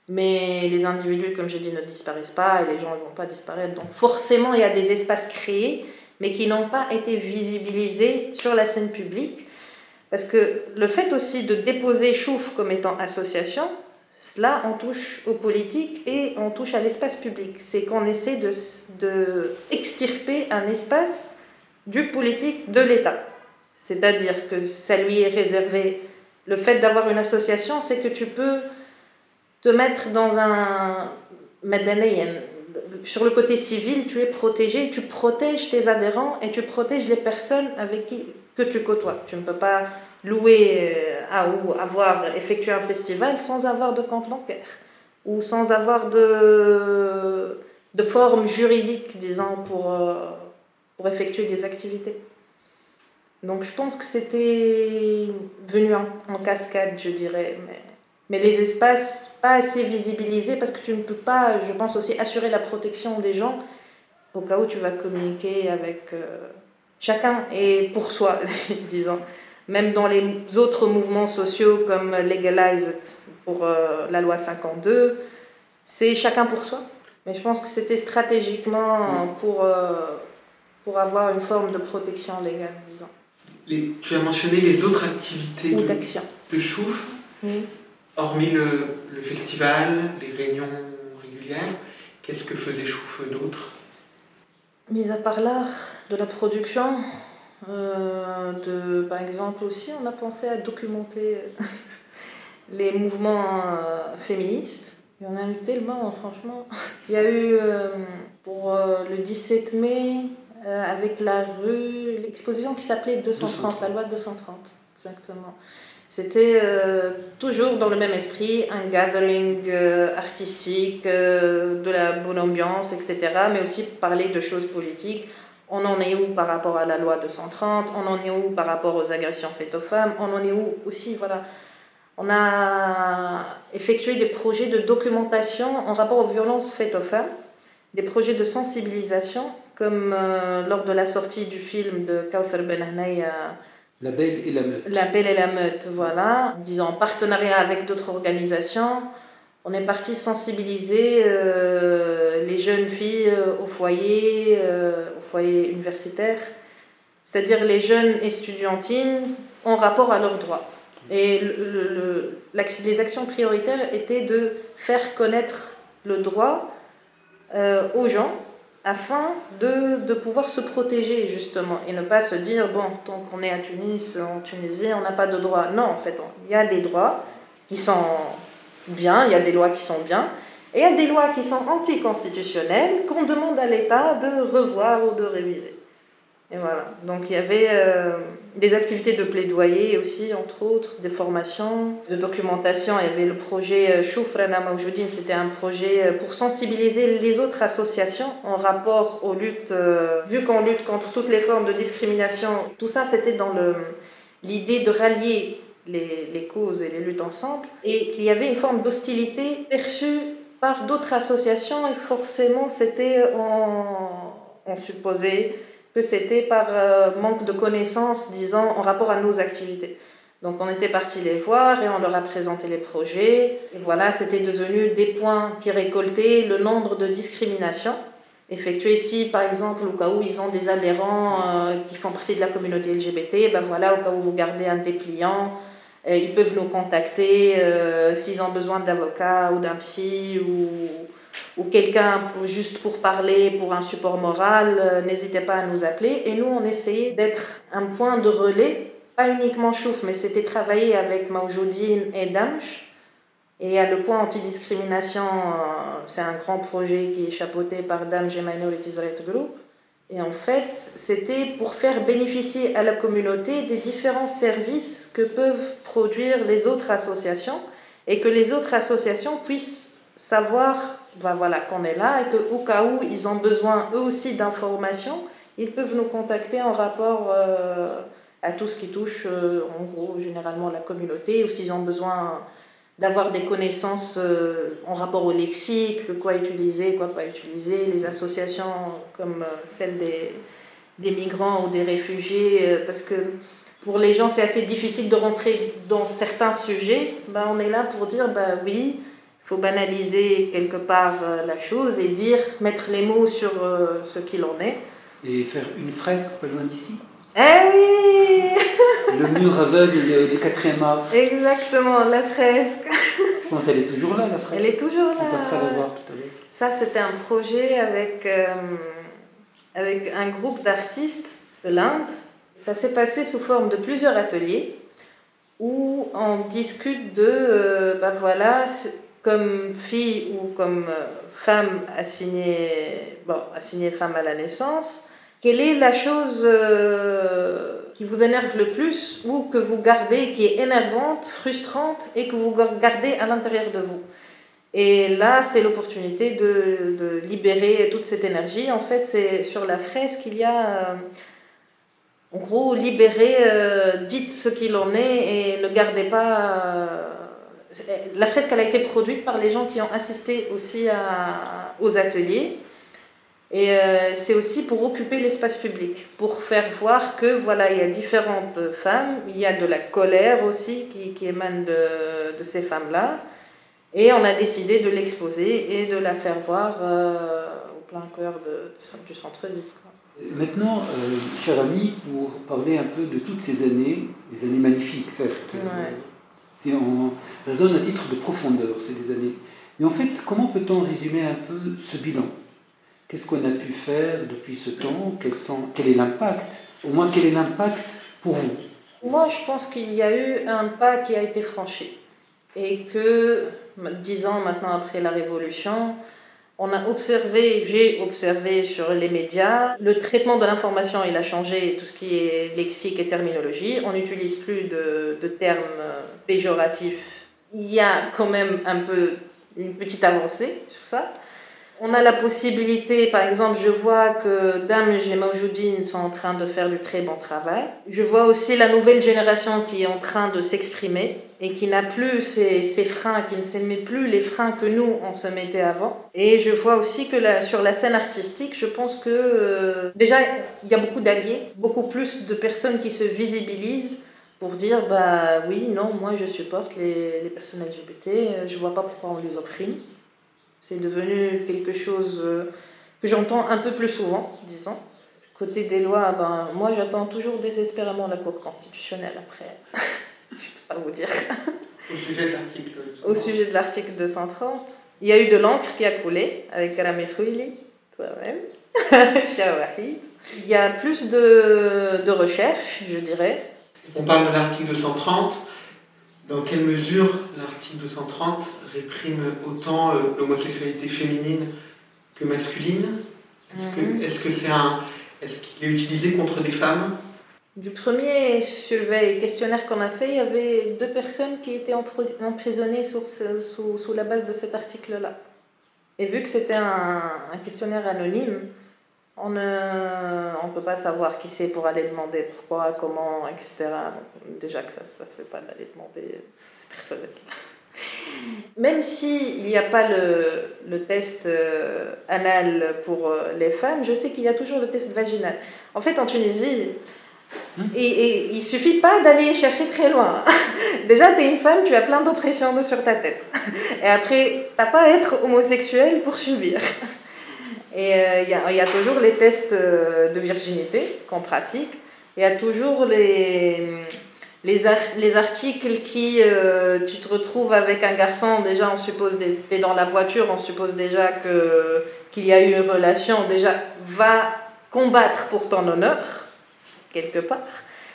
Mais les individus, comme j'ai dit, ne disparaissent pas et les gens ne vont pas disparaître. Donc forcément, il y a des espaces créés, mais qui n'ont pas été visibilisés sur la scène publique. Parce que le fait aussi de déposer Chouf comme étant association, Là, on touche aux politiques et on touche à l'espace public. C'est qu'on essaie de, extirper un espace du politique de l'État. C'est-à-dire que ça lui est réservé. Le fait d'avoir une association, c'est que tu peux te mettre dans un sur le côté civil, tu es protégé, tu protèges tes adhérents et tu protèges les personnes avec qui que tu côtoies. Tu ne peux pas louer euh, ou avoir effectué un festival sans avoir de compte bancaire ou sans avoir de, de forme juridique, disons, pour, euh, pour effectuer des activités. Donc je pense que c'était venu en, en, cascade, je dirais, mais, mais les espaces pas assez visibilisés parce que tu ne peux pas, je pense aussi, assurer la protection des gens au cas où tu vas communiquer avec euh, chacun et pour soi, disons. Même dans les autres mouvements sociaux comme Legalized pour euh, la loi 52, c'est chacun pour soi. Mais je pense que c'était stratégiquement pour, euh, pour avoir une forme de protection légale, disons.
Les, tu as mentionné les autres activités
Ou
de, de Chouf, hormis le, le, festival, les réunions régulières, qu'est-ce que faisait Chouf d'autre?
Mis à part l'art de la production, euh, de, par exemple aussi, on a pensé à documenter les mouvements euh, féministes. Il y en a eu tellement, franchement. Il y a eu euh, pour le 17 mai, avec la rue, l'exposition qui s'appelait 230, la loi 230, exactement. C'était toujours dans le même esprit, un gathering artistique, de la bonne ambiance, etc., mais aussi parler de choses politiques on en est où par rapport à la loi 230 On en est où par rapport aux agressions faites aux femmes? On en est où aussi, voilà. On a effectué des projets de documentation en rapport aux violences faites aux femmes, des projets de sensibilisation, comme euh, lors de la sortie du film de Kauthar Ben
La Belle et la Meute.
La Belle et la Meute, voilà, disons en partenariat avec d'autres organisations on est parti sensibiliser euh, les jeunes filles euh, au foyer, euh, au foyer universitaire, c'est-à-dire les jeunes étudiantines en rapport à leurs droits. Et le, les actions prioritaires étaient de faire connaître le droit aux gens afin de, de, pouvoir se protéger justement et ne pas se dire, bon, tant qu'on est à Tunis, en Tunisie, on n'a pas de droits. Non, en fait, il y a des droits qui sont bien, il y a des lois qui sont bien, et il y a des lois qui sont anticonstitutionnelles qu'on demande à l'État de revoir ou de réviser. Et voilà. Donc il y avait euh, des activités de plaidoyer aussi, entre autres, des formations, de documentation. Il y avait le projet Choufrana euh, Maujoudine, c'était un projet euh, pour sensibiliser les autres associations en rapport aux luttes, vu qu'on lutte contre toutes les formes de discrimination. Tout ça, c'était dans l'idée de rallier les, causes et les luttes ensemble, et qu'il y avait une forme d'hostilité perçue par d'autres associations, et forcément c'était, on, supposait que c'était par euh, manque de connaissances, disons, en rapport à nos activités. Donc on était parti les voir et on leur a présenté les projets. Et voilà, c'était devenu des points qui récoltaient le nombre de discriminations effectuées. Si par exemple, au cas où ils ont des adhérents euh, qui font partie de la communauté LGBT, ben voilà, au cas où vous gardez un dépliant, euh, ils peuvent nous contacter euh, s'ils ont besoin d'avocat ou d'un psy ou, ou quelqu'un juste pour parler, pour un support moral. Euh, n'hésitez pas à nous appeler. Et nous, on essayait d'être un point de relais, pas uniquement Chouf, mais c'était travailler avec Maujoudine et Damch. Et à le point antidiscrimination, c'est un grand projet qui est chapeauté par Damch et Minorities Rights Group. Et en fait, c'était pour faire bénéficier à la communauté des différents services que peuvent produire les autres associations et que les autres associations puissent savoir ben voilà, qu'on est là et qu'au cas où ils ont besoin eux aussi d'informations, ils peuvent nous contacter en rapport euh, à tout ce qui touche, euh, en gros, généralement la communauté, ou s'ils ont besoin d'avoir des connaissances euh, en rapport au lexique, quoi utiliser, quoi pas utiliser, les associations comme celle des, des migrants ou des réfugiés, parce que pour les gens c'est assez difficile de rentrer dans certains sujets, ben, on est là pour dire, ben oui, il faut banaliser quelque part la chose et dire, mettre les mots sur ce qu'il en est.
Et faire une fresque pas loin d'ici
eh oui
Le mur aveugle du quatrième art.
Exactement, la fresque.
Je pense qu'elle est toujours là, la fresque.
Elle est toujours là.
On passera la voir tout à l'heure.
Ça, c'était un projet avec, euh, avec un groupe d'artistes de l'Inde. Ça s'est passé sous forme de plusieurs ateliers où on discute de, euh, bah voilà, comme fille ou comme euh, femme assignée, bon, assignée femme à la naissance, quelle est la chose euh, qui vous énerve le plus ou que vous gardez, qui est énervante, frustrante et que vous gardez à l'intérieur de vous? Et là, c'est l'opportunité de, de, libérer toute cette énergie. En fait, c'est sur la fresque qu'il y a, euh, en gros, libérer, dites ce qu'il en est et ne gardez pas. La fresque, elle a été produite par les gens qui ont assisté aussi à, aux ateliers. Et euh, c'est aussi pour occuper l'espace public, pour faire voir que voilà, il y a différentes femmes, il y a de la colère aussi qui, qui émane de, de ces femmes-là. Et on a décidé de l'exposer et de la faire voir euh, au plein cœur de, du centre-ville.
Maintenant, euh, cher ami, pour parler un peu de toutes ces années, des années magnifiques, certes,
Ouais.
Si on raisonne à titre de profondeur, c'est des années. Mais en fait, comment peut-on résumer un peu ce bilan? Qu'est-ce qu'on a pu faire depuis ce temps? Quel, est l'impact? Au moins, quel est l'impact pour vous?
Moi, je pense qu'il y a eu un pas qui a été franchi. Et que, dix ans maintenant après la Révolution, on a observé, j'ai observé sur les médias, le traitement de l'information, il a changé, tout ce qui est lexique et terminologie. On n'utilise plus de, termes péjoratifs. Il y a quand même un peu une petite avancée sur ça. On a la possibilité, par exemple, je vois que Dame et Gemaoujoudine sont en train de faire du très bon travail. Je vois aussi la nouvelle génération qui est en train de s'exprimer et qui n'a plus ces, ces, freins, qui ne se met plus les freins que nous, on se mettait avant. Et je vois aussi que sur la scène artistique, je pense que euh, déjà, il y a beaucoup d'alliés, beaucoup plus de personnes qui se visibilisent pour dire, bah oui, non, moi je supporte les, les personnes LGBT, je vois pas pourquoi on les opprime. C'est devenu quelque chose euh, que j'entends un peu plus souvent, disons. Côté des lois, ben, moi j'attends toujours désespérément la Cour constitutionnelle après. Je ne peux pas vous dire.
Au sujet de l'article
Au sujet de l'article 230. Il y a eu de l'encre qui a coulé avec Karame Khouili, toi-même, Wahid. Il y a plus de, de recherches, je dirais.
On parle de l'article 230. Dans quelle mesure l'article 230 réprime autant euh, l'homosexualité féminine que masculine Est-ce que c'est -ce un est-ce qu'il est utilisé contre des femmes?
Du premier surveil questionnaire qu'on a fait, il y avait deux personnes qui étaient emprisonnées sous, sous, la base de cet article-là. Et vu que c'était un, un, questionnaire anonyme, on ne on peut pas savoir qui c'est pour aller demander pourquoi, comment, etc. Donc, déjà que ça ne se fait pas d'aller demander ces personnes-là. Même s'il n'y a pas le, le test euh, anal pour euh, les femmes, je sais qu'il y a toujours le test vaginal. En fait, en Tunisie, et, et il suffit pas d'aller chercher très loin. Déjà, tu es une femme, tu as plein d'oppressions sur ta tête. Et après, tu pas à être homosexuel pour subir. Et il euh, y, y, a toujours les tests de virginité qu'on pratique. Il y a toujours les, les, ar les articles qui, euh, tu te retrouves avec un garçon, déjà on suppose, tu es dans la voiture, on suppose déjà qu'il y a eu une relation, déjà va combattre pour ton honneur, quelque part.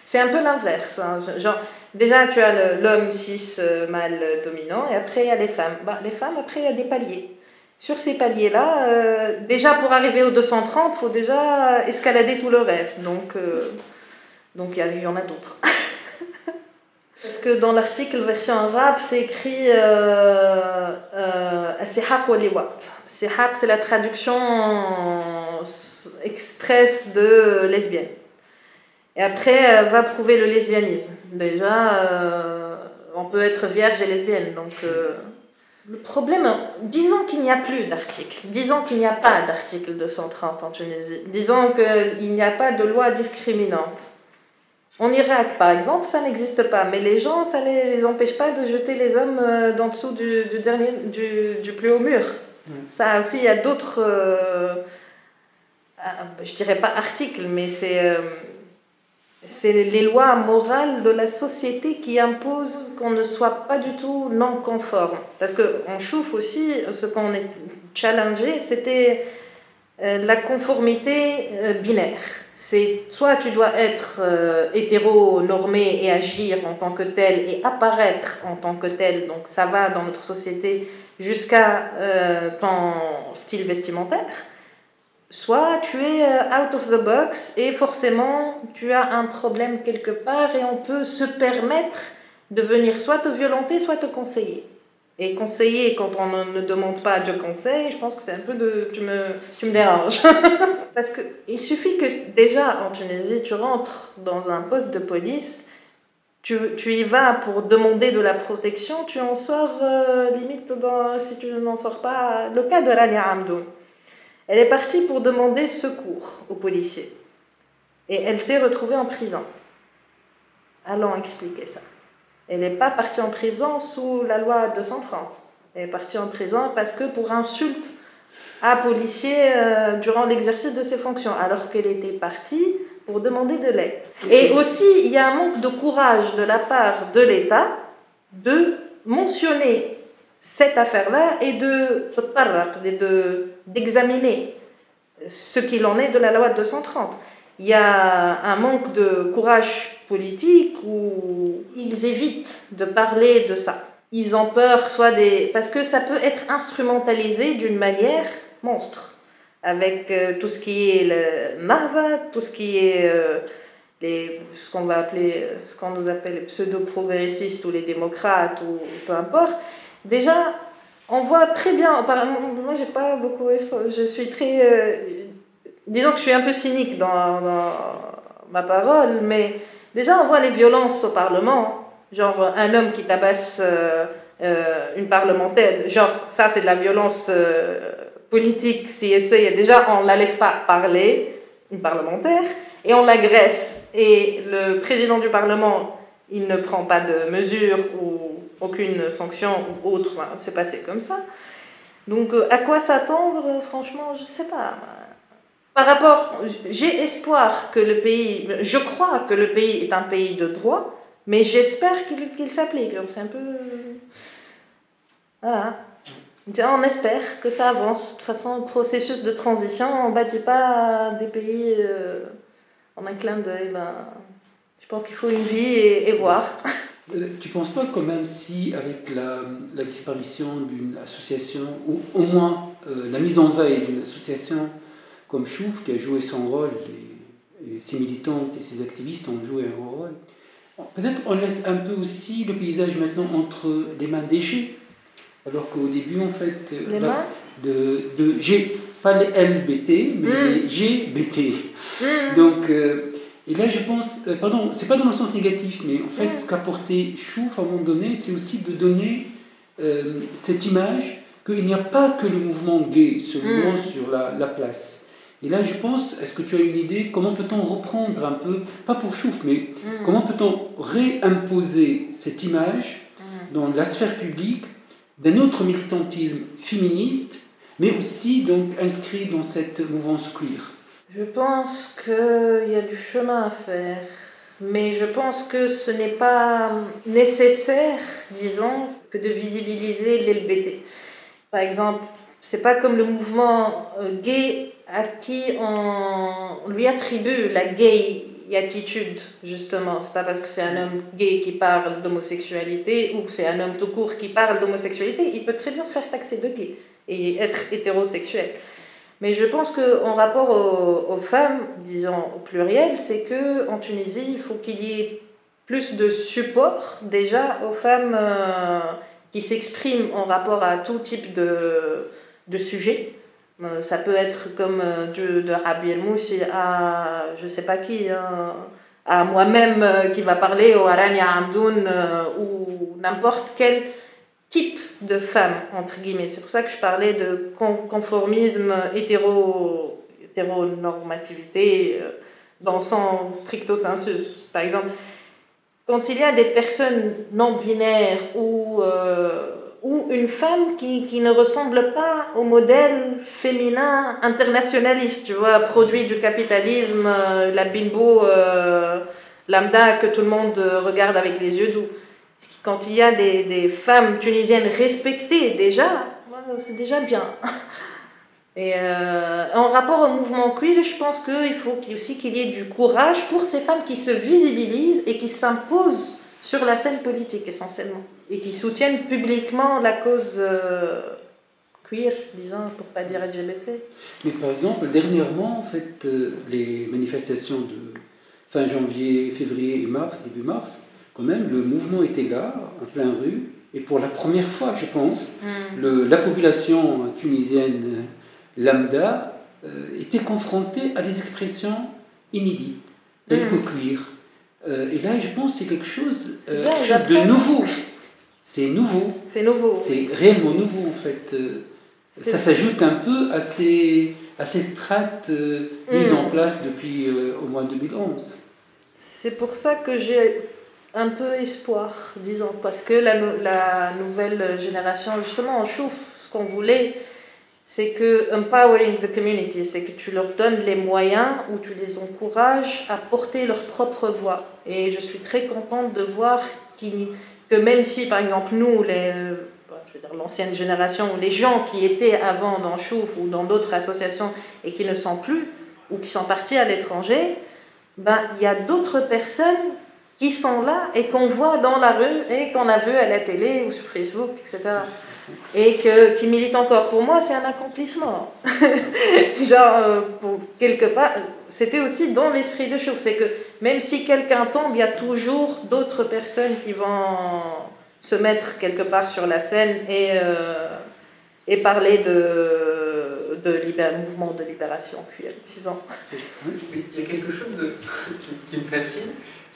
C'est un peu l'inverse. Hein. Genre, déjà tu as l'homme cis, euh, mâle dominant, et après il y a les femmes. Bah, les femmes, après il y a des paliers. Sur ces paliers-là, euh, déjà pour arriver aux 230, il faut déjà escalader tout le reste. Donc, donc il y, en a d'autres. Parce que dans l'article version arabe, c'est écrit euh, waliwat. Sihaq, c'est la traduction express de lesbienne. Et après, va prouver le lesbianisme. Déjà, on peut être vierge et lesbienne. Donc, le problème, disons qu'il n'y a plus d'article, disons qu'il n'y a pas d'article 230 en Tunisie, disons qu'il n'y a pas de loi discriminante. En Irak, par exemple, ça n'existe pas, mais les gens, ça ne les, empêche pas de jeter les hommes euh, d'en dessous du, dernier, du, plus haut mur. Ça aussi, il y a d'autres, euh, euh, je dirais pas articles, mais c'est c'est les lois morales de la société qui imposent qu'on ne soit pas du tout non conforme. Parce qu'on chauffe aussi, ce qu'on est challengé, c'était euh, la conformité euh, binaire. C'est soit tu dois être euh, hétéro-normé et agir en tant que tel et apparaître en tant que tel, donc ça va dans notre société jusqu'à ton style vestimentaire soit tu es euh, out of the box et forcément tu as un problème quelque part et on peut se permettre de venir soit te violenter, soit te conseiller. Et conseiller quand on ne demande pas de conseil, je pense que c'est un peu de tu me, tu me déranges. Parce qu'il suffit que déjà en Tunisie, tu rentres dans un poste de police, tu, tu y vas pour demander de la protection, tu en sors euh, limite si tu n'en sors pas. Le cas de Rani Amdou elle est partie pour demander secours aux policiers. Et elle s'est retrouvée en prison. Allons expliquer ça. Elle n'est pas partie en prison sous la loi 230. Elle est partie en prison parce que pour insulte à policier euh, durant l'exercice de ses fonctions, alors qu'elle était partie pour demander de l'aide. Et aussi, il y a un manque de courage de la part de l'État de mentionner cette affaire-là et de d'examiner ce qu'il en est de la loi 230. Il y a un manque de courage politique où ils évitent de parler de ça. Ils ont peur, soit des. parce que ça peut être instrumentalisé d'une manière monstre, avec euh, tout ce qui est le Nahva, tout ce qui est. Euh, les, ce qu'on va appeler, ce qu'on nous appelle les pseudo-progressistes ou les démocrates ou peu importe, Déjà, on voit très bien, moi j'ai pas beaucoup je suis très, euh, disons que je suis un peu cynique dans, ma parole, mais déjà on voit les violences au Parlement, genre un homme qui tabasse euh, euh, une parlementaire, genre ça c'est de la violence politique, si essaye, déjà on la laisse pas parler, une parlementaire, et on l'agresse, et le président du Parlement, il ne prend pas de mesures ou aucune sanction ou autre, c'est passé comme ça. Donc euh, à quoi s'attendre, franchement, je ne sais pas. Par rapport, j'ai espoir que le pays, je crois que le pays est un pays de droit, mais j'espère qu'il s'applique. C'est un peu... Voilà. On espère que ça avance. De toute façon, le processus de transition, on ne bâtit pas des pays euh, en un clin d'œil. Ben, je pense qu'il faut une vie et, voir.
Euh, tu ne penses pas quand même si, avec la, la disparition d'une association, ou au moins euh, la mise en veille d'une association comme Chouf, qui a joué son rôle, et, ses militantes et ses activistes ont joué un rôle, peut-être on laisse un peu aussi le paysage maintenant entre les mains des G, alors qu'au début, en fait,
euh, les mains
de, de G, pas les LBT, mais hmm. les GBT. Hmm. Donc, et là, je pense, euh, pardon, c'est pas dans le sens négatif, mais en fait, ce qu'a porté Chouf à un moment donné, c'est aussi de donner euh, cette image qu'il n'y a pas que le mouvement gay seulement mm. sur la, la, place. Et là, je pense, est-ce que tu as une idée, comment peut-on reprendre un peu, pas pour Chouf, mais mm. comment peut-on réimposer cette image mm. dans la sphère publique d'un autre militantisme féministe, mais aussi donc inscrit dans cette mouvance queer?
Je pense qu'il y a du chemin à faire, mais je pense que ce n'est pas nécessaire, disons, que de visibiliser l'LBT. Par exemple, c'est pas comme le mouvement euh, gay à qui on lui attribue la gay attitude, justement. C'est pas parce que c'est un homme gay qui parle d'homosexualité ou c'est un homme tout court qui parle d'homosexualité, il peut très bien se faire taxer de gay et être hétérosexuel. Mais je pense qu'en rapport aux, femmes, disons au pluriel, c'est qu'en Tunisie, il faut qu'il y ait plus de support déjà aux femmes euh, qui s'expriment en rapport à tout type de, de sujet. Euh, ça peut être comme euh, de, de Rabi El Moussi à je sais pas qui, hein, à moi-même qui va parler, ou à Rania Amdoun, ou n'importe quel type de femme, entre guillemets. C'est pour ça que je parlais de conformisme hétéro, hétéronormativité dans son stricto sensus. Par exemple, quand il y a des personnes non binaires ou, euh, ou une femme qui, qui, ne ressemble pas au modèle féminin internationaliste, tu vois, produit du capitalisme, euh, la bimbo euh, lambda que tout le monde regarde avec les yeux doux. Quand il y a des, des femmes tunisiennes respectées déjà, c'est déjà bien. Et euh, en rapport au mouvement queer, je pense qu'il faut aussi qu'il y ait du courage pour ces femmes qui se visibilisent et qui s'imposent sur la scène politique essentiellement et qui soutiennent publiquement la cause euh, queer, disons, pour pas dire LGBT.
Mais par exemple, dernièrement, en fait, euh, les manifestations de fin janvier, février et mars, début mars, quand même, le mouvement était là, en plein rue, et pour la première fois, je pense, mm. le, la population tunisienne lambda euh, était confronté à des expressions inédites, telles mm. que cuir. Euh, et là, je pense que c'est quelque chose, euh, de nouveau. C'est nouveau.
C'est nouveau.
C'est réellement nouveau, en fait. ça s'ajoute un peu à ces, à ces strates mises en mm. place depuis au moins 2011.
C'est pour ça que j'ai un peu espoir, disons, parce que la, la nouvelle génération, justement, on chauffe ce qu'on voulait c'est que empowering the community, c'est que tu leur donnes les moyens ou tu les encourages à porter leur propre voix. Et je suis très contente de voir que même si, par exemple, nous, les, l'ancienne génération, ou les gens qui étaient avant dans Chouf ou dans d'autres associations et qui ne sont plus, ou qui sont partis à l'étranger, ben, il y a d'autres personnes qui sont là et qu'on voit dans la rue et qu'on a vu à la télé ou sur Facebook, etc et que, qui milite encore. Pour moi, c'est un accomplissement. Genre, euh, pour quelque part, c'était aussi dans l'esprit de Chouf. C'est que même si quelqu'un tombe, il y a toujours d'autres personnes qui vont se mettre quelque part sur la scène et, euh, et parler de, de mouvement de libération queer, disons.
Il y a quelque chose de, qui, me fascine,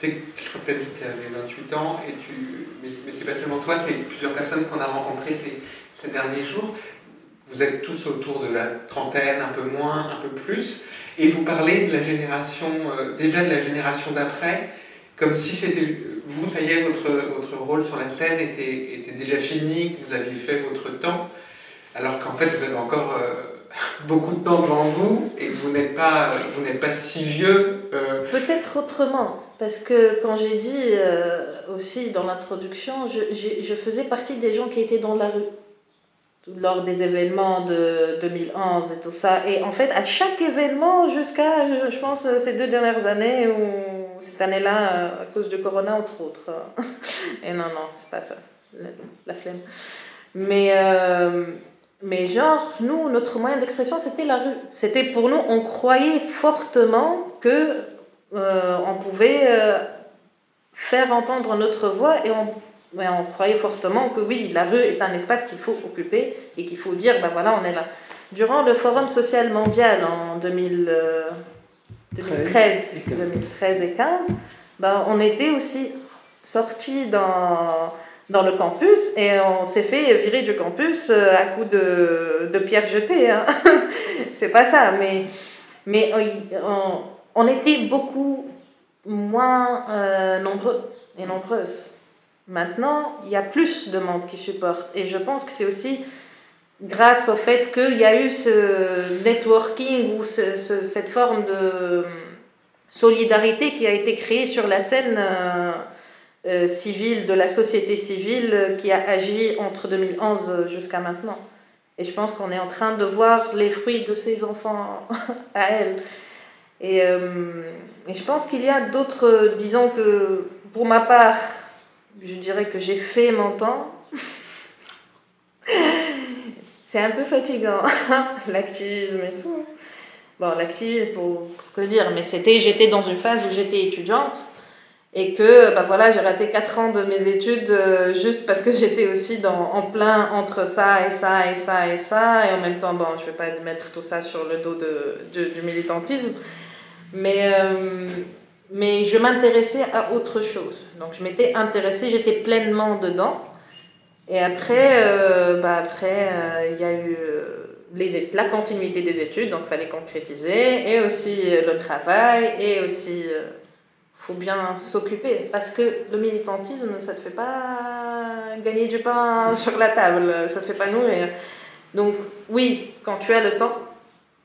que je crois que tu que tu avais 28 ans, et tu, mais, mais c'est pas seulement toi, c'est plusieurs personnes qu'on a rencontrées ces, derniers jours. Vous êtes tous autour de la trentaine, un peu moins, un peu plus, et vous parlez de la génération, euh, déjà de la génération d'après, comme si c'était vous, ça y est, votre, rôle sur la scène était, était déjà fini, que vous aviez fait votre temps, alors qu'en fait vous avez encore euh, beaucoup de temps devant vous et vous n'êtes pas, vous n'êtes pas si vieux.
Euh. Peut-être autrement. Parce que quand j'ai dit euh, aussi dans l'introduction, je, je, faisais partie des gens qui étaient dans la rue lors des événements de 2011 et tout ça. Et en fait, à chaque événement, jusqu'à, je, pense, ces deux dernières années, ou cette année-là, euh, à cause du corona, entre autres. Et non, non, c'est pas ça, la, flemme. Mais, mais genre, nous, notre moyen d'expression, c'était la rue. C'était pour nous, on croyait fortement que euh, on pouvait euh, faire entendre notre voix et on, on, croyait fortement que oui, la rue est un espace qu'il faut occuper et qu'il faut dire, ben voilà, on est là. Durant le Forum social mondial en 2000, 2013, 2013 et 15, ben, on était aussi sortis dans, dans le campus et on s'est fait virer du campus euh, à coups de, de pierres jetées. Hein. C'est pas ça, mais, mais on, on était beaucoup moins euh, nombreux et nombreuses. Maintenant, il y a plus de monde qui supporte. Et je pense que c'est aussi grâce au fait qu'il y a eu ce networking ou cette forme de solidarité qui a été créée sur la scène euh, euh, civile, de la société civile qui a agi entre 2011 jusqu'à maintenant. Et je pense qu'on est en train de voir les fruits de ces enfants à elle. Euh, et, je pense qu'il y a d'autres, disons que pour ma part, je dirais que j'ai fait mon temps. C'est un peu fatigant, l'activisme et tout. Bon, l'activisme, pour, pour, que dire, mais c'était, j'étais dans une phase où j'étais étudiante et que bah voilà, j'ai raté 4 ans de mes études euh, juste parce que j'étais aussi dans, en plein entre ça et ça et ça et ça. Et en même temps, bon, je vais pas mettre tout ça sur le dos de, du militantisme. Mais, euh, mais je m'intéressais à autre chose. Donc je m'étais intéressée, j'étais pleinement dedans. Et après, euh, bah après, il y a eu les, la continuité des études, donc fallait concrétiser, et aussi le travail, et aussi faut bien s'occuper parce que le militantisme ça te fait pas gagner du pain sur la table ça te fait pas nourrir. Donc oui quand tu as le temps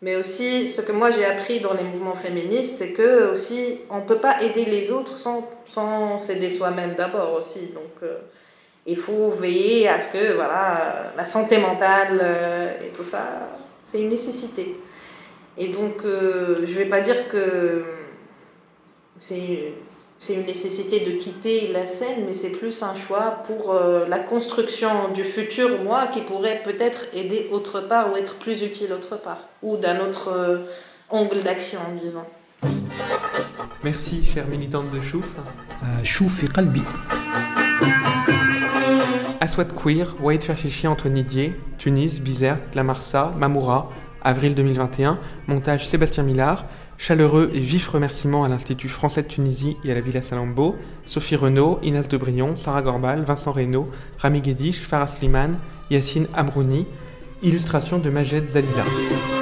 mais aussi ce que moi j'ai appris dans les mouvements féministes c'est que aussi on peut pas aider les autres sans, sans s'aider soi-même d'abord aussi. Donc euh, il faut veiller à ce que voilà la santé mentale euh, et tout ça c'est une nécessité. Et donc euh, je vais pas dire que c'est une nécessité de quitter la scène, mais c'est plus un choix pour euh, la construction du futur moi qui pourrait peut-être aider autre part ou être plus utile autre part, ou d'un autre euh, angle d'action, disons.
Merci, chère militante de Chouf.
Euh, Chouf et Kalbi.
Aswat Queer, Wade Ferchichi, Antoine Didier, Tunis, Bizerte, La Marsa, Mamoura, avril 2021, montage Sébastien Millard, Chaleureux et vifs remerciements à l'Institut français de Tunisie et à la Villa Salambo, Sophie Renaud, Inès Debrion, Sarah Gorbal, Vincent Reynaud, Rami Guédiche, Farah Slimane, Yassine Amrouni, illustration de Majed Zalila.